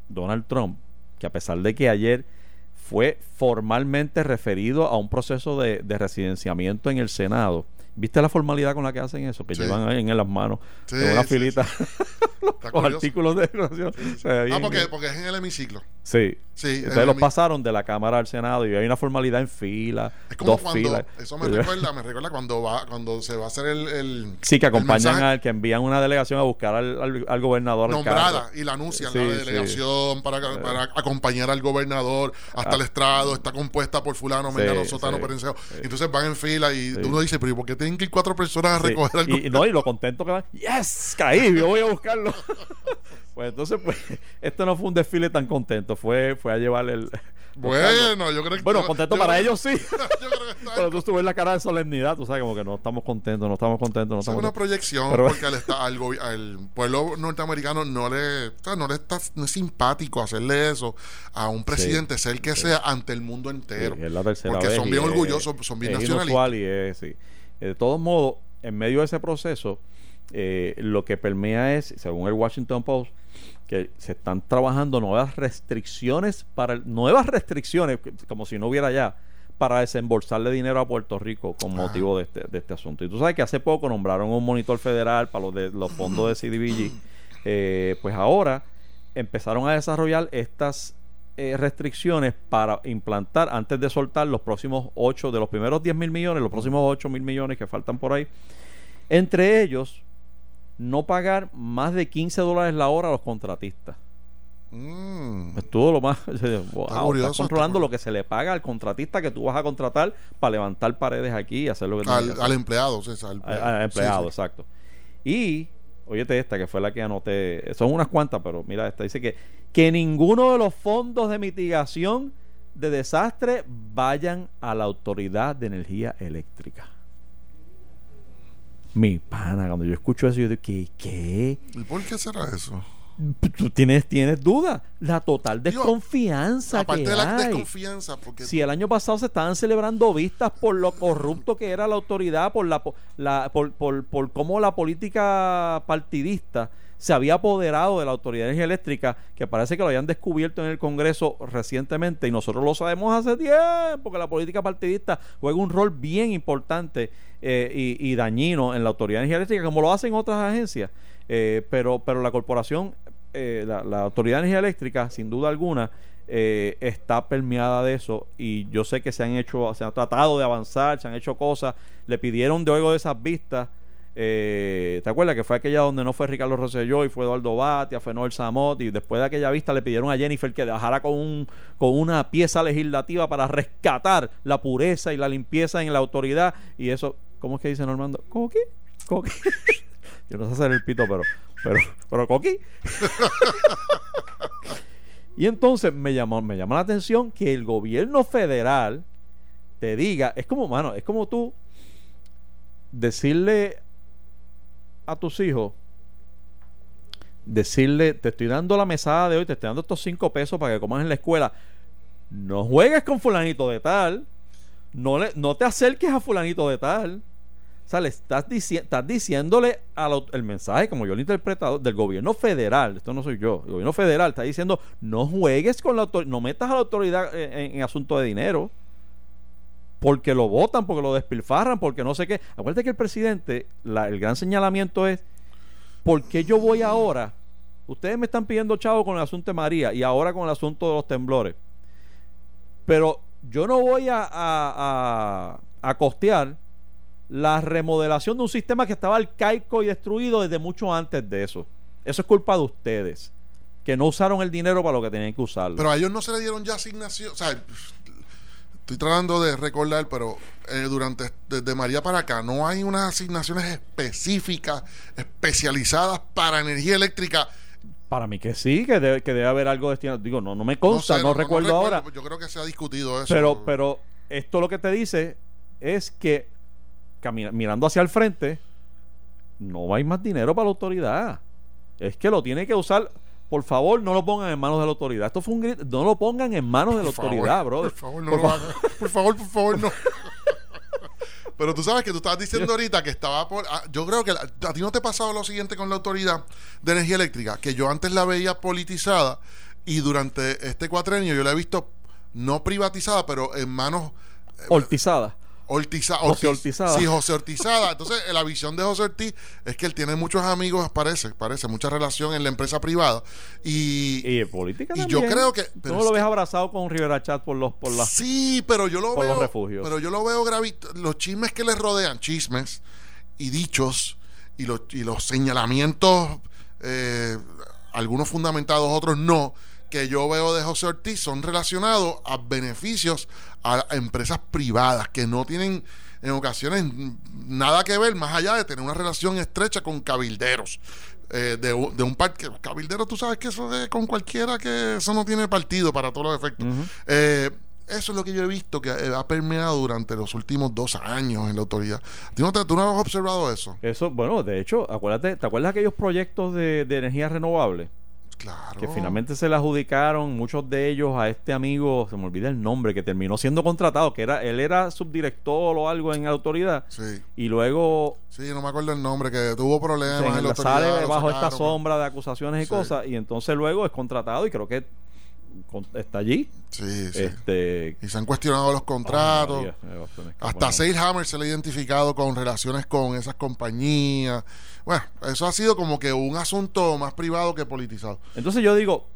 Donald Trump, que a pesar de que ayer fue formalmente referido a un proceso de, de residenciamiento en el Senado. ¿Viste la formalidad con la que hacen eso? Que Sí. llevan ahí en las manos Sí, en una sí, filita los curioso. artículos de ve Ah, porque, porque es en el hemiciclo. Sí. Sí, en Entonces los pasaron de la Cámara al Senado y hay una formalidad en fila, Es como dos cuando, filas. eso me recuerda, me recuerda cuando va, cuando se va a hacer el, el Sí, que acompañan al que envían una delegación a buscar al, al- al gobernador. nombrada y la anuncian la delegación para, para acompañar al gobernador hasta Ah. el estrado, está compuesta por fulano, mengano, sotano, sí. Entonces van en fila y uno dice, pero ¿y por qué tienen que ir cuatro personas a Sí, recoger algo? y, no, y lo contento que van. ¡Yes! Caí, yo voy a buscarlo. pues entonces, pues, este no fue un desfile tan contento. Fue, fue a llevar el. Bueno, yo creo que... Bueno, contento yo para ellos sí. yo creo que está Pero tú ves la cara de solemnidad, tú sabes, como que no estamos contentos, no estamos contentos, no Eso es estamos una proyección Pero- porque al, pueblo norteamericano no le, o sea, no le está no es simpático hacerle eso a un presidente, sea el que sea, ante el mundo entero. Sí, es la tercera porque vez son bien es- orgullosos, son bien es nacionalistas. y es, sí. Eh, De todos modos, en medio de ese proceso, eh, lo que permea es, según el Washington Post, que se están trabajando nuevas restricciones para el- nuevas restricciones, como si no hubiera ya, para desembolsarle dinero a Puerto Rico con motivo de este, de este asunto. Y tú sabes que hace poco nombraron un monitor federal para los, de, los fondos de CDBG. Eh, pues ahora empezaron a desarrollar estas eh, restricciones para implantar antes de soltar los próximos 8 de los primeros 10 mil millones, los próximos 8 mil millones que faltan por ahí. Entre ellos, no pagar más de 15 dólares la hora a los contratistas. Mm. Es todo lo más. wow, curioso, controlando está lo que se le paga al contratista que tú vas a contratar para levantar paredes aquí y hacer lo que al, al empleado, sea, al, Al- al empleado, sí, sí. exacto. Y, óyete esta, que fue la que anoté, son unas cuantas, pero mira esta, dice que, que ninguno de los fondos de mitigación de desastre vayan a la Autoridad de Energía Eléctrica. Mi pana, cuando yo escucho eso, yo digo, ¿qué? ¿Qué? ¿Y por qué será eso? ¿Tú tienes, tienes duda? La total Digo, desconfianza Aparte que de la hay. desconfianza, porque Si el año pasado se estaban celebrando vistas por lo corrupto que era la autoridad, por la, po- la por, por, por cómo la política partidista se había apoderado de la autoridad de energía eléctrica, que parece que lo habían descubierto en el Congreso recientemente, y nosotros lo sabemos hace tiempo, que la política partidista juega un rol bien importante eh, y, y dañino en la autoridad de energía eléctrica, como lo hacen otras agencias. Eh, pero, pero la corporación, eh, la, autoridad de energía eléctrica, sin duda alguna, eh, está permeada de eso y yo sé que se han hecho, se han tratado de avanzar, se han hecho cosas, le pidieron de luego de esas vistas, eh, ¿te acuerdas que fue aquella donde no fue Ricardo Rosselló y fue Eduardo Batia, fue Noel Samot y después de aquella vista le pidieron a Jennifer que bajara con, un, con una pieza legislativa para rescatar la pureza y la limpieza en la autoridad y eso, ¿cómo es que dice Normando? ¿Coqui? ¿Coqui? yo no sé hacer el pito, pero, pero, pero Coqui. Y entonces me llamó, me llama la atención que el gobierno federal te diga, es como, mano, es como tú decirle a tus hijos, decirle, te estoy dando la mesada de hoy, te estoy dando estos cinco pesos para que comas en la escuela. No juegues con fulanito de tal. No, le, no te acerques a fulanito de tal. Estás, dici- estás diciéndole al el mensaje, como yo lo he interpretado, del gobierno federal, esto no soy yo, el gobierno federal está diciendo, no juegues con la autoridad, no metas a la autoridad en, asunto de dinero, porque lo votan, porque lo despilfarran, porque no sé qué. Acuérdate que el presidente, el gran señalamiento es, ¿por qué yo voy ahora? Ustedes me están pidiendo chavo con el asunto de María y ahora con el asunto de los temblores. Pero yo no voy a, a- a costear la remodelación de un sistema que estaba arcaico y destruido desde mucho antes de eso. Eso es culpa de ustedes, que no usaron el dinero para lo que tenían que usarlo. Pero a ellos no se le dieron ya asignación. O sea, estoy tratando de recordar, pero eh, durante desde María para acá no hay unas asignaciones específicas, especializadas para energía eléctrica. para mí que sí, que debe, que debe haber algo destinado. Digo, no, no me consta, sé, no, recuerdo ahora. Yo creo que se ha discutido eso. Pero, pero esto lo que te dice es que mirando hacia el frente, no hay más dinero para la autoridad. Es que lo tiene que usar. Por favor, no lo pongan en manos de la autoridad. Esto fue un grito. No lo pongan en manos de la Por autoridad, bro. Por favor, no Por lo fa- hagan. Por favor, por favor, no. Pero tú sabes que tú estabas diciendo ahorita que estaba por. ah, Yo creo que la- a ti no te ha pasado lo siguiente con la autoridad de energía eléctrica, que yo antes la veía politizada y durante este cuatrenio yo la he visto no privatizada, pero en manos Ortizada. Ortiza, José Ortiz- Ortizada. Sí, José Ortizada. Entonces, eh, la visión de José Ortiz es que él tiene muchos amigos, parece, parece, mucha relación en la empresa privada. Y, Y en política Y yo también. creo que- Tú pero no lo ves que- abrazado con Rivera Chat por los por las sí, pero yo lo por veo. los refugios. Pero yo lo veo gravito. Los chismes que le rodean, chismes y dichos, y los, y los señalamientos, eh, algunos fundamentados, otros no, que yo veo de José Ortiz son relacionados a beneficios a empresas privadas que no tienen en ocasiones nada que ver más allá de tener una relación estrecha con cabilderos. eh, de, un- de un parque cabildero tú sabes que eso es con cualquiera que eso no tiene partido para todos los efectos Eh, eso es lo que yo he visto que ha permeado durante los últimos dos años en la autoridad. ¿Tú no, te- tú no has observado eso? Eso, bueno, de hecho, acuérdate, ¿te acuerdas de aquellos proyectos de, de energía renovable? Claro. Que finalmente se le adjudicaron muchos de ellos a este amigo, se me olvida el nombre, que terminó siendo contratado, que era, él era subdirector o algo en la autoridad, Sí, y luego sí, no me acuerdo el nombre, que tuvo problemas en la autoridad. sale bajo esta sombra de acusaciones y Sí. cosas, y entonces luego es contratado y creo que está allí. Sí, sí. Este, Y se han cuestionado los contratos. Hasta poner- Sailhammer se le ha identificado con relaciones con esas compañías. Bueno, eso ha sido como que un asunto más privado que politizado. Entonces yo digo,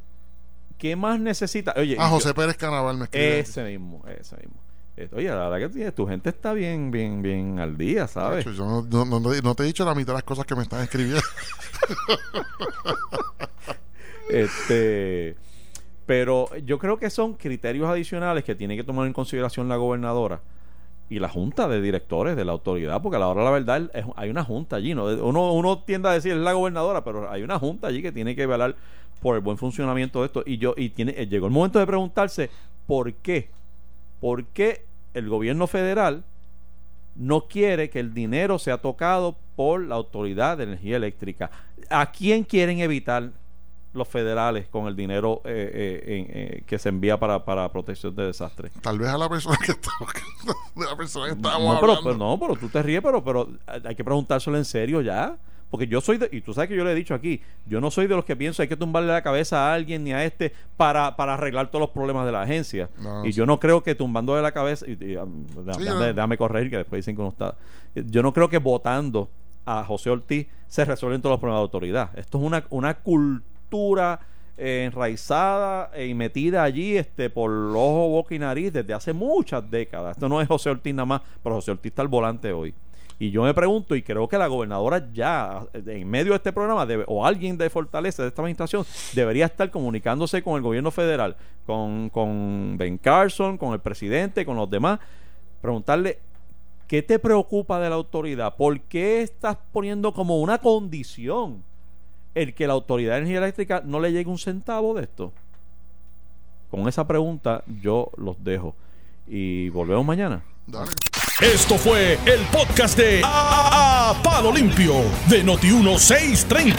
¿qué más necesita? Oye, Ah, yo- José Pérez Canaval me escribe. ese mismo, ese mismo. Oye, la verdad que tienes- tu gente está bien, bien, bien al día, ¿sabes? Yo no, no- no- no te he dicho la mitad de las cosas que me están escribiendo. Este, pero yo creo que son criterios adicionales que tiene que tomar en consideración la gobernadora y la junta de directores de la autoridad, porque a la hora de la verdad hay una junta allí, ¿no? Uno, uno tiende a decir es la gobernadora, pero hay una junta allí que tiene que velar por el buen funcionamiento de esto. Y yo, y tiene, eh, llegó el momento de preguntarse por qué, por qué el gobierno federal no quiere que el dinero sea tocado por la autoridad de energía eléctrica. ¿A quién quieren evitar los federales con el dinero eh, eh, eh, que se envía para, para protección de desastres? Tal vez a la persona que estamos, de la persona que estábamos No pero, hablando. pero no, pero tú te ríes, pero, pero hay que preguntárselo en serio ya. Porque yo soy de, y tú sabes que yo le he dicho aquí, yo no soy de los que pienso hay que tumbarle la cabeza a alguien ni a este para, para arreglar todos los problemas de la agencia. No, y sí. yo no creo que tumbándole la cabeza, y, y, um, Sí, déjame, déjame corregir que después dicen que no está. Yo no creo que votando a José Ortiz se resuelven todos los problemas de autoridad. Esto es una, una cultura eh, enraizada y metida allí este por ojo, boca y nariz desde hace muchas décadas. Esto no es José Ortiz nada más, pero José Ortiz está al volante hoy. Y yo me pregunto, y creo que la gobernadora ya, en medio de este programa, o alguien de Fortaleza, de esta administración, debería estar comunicándose con el gobierno federal, con, con Ben Carson, con el presidente, con los demás, preguntarle, ¿qué te preocupa de la autoridad? ¿Por qué estás poniendo como una condición el que la autoridad de energía eléctrica no le llegue un centavo de esto? Con esa pregunta yo los dejo. Y volvemos mañana. Dale. Esto fue el podcast de A, A- Palo Limpio de Noti1630.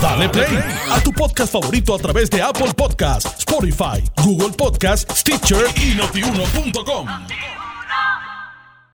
Dale play a tu podcast favorito a través de Apple Podcasts, Spotify, Google Podcasts, Stitcher y notiuno.com.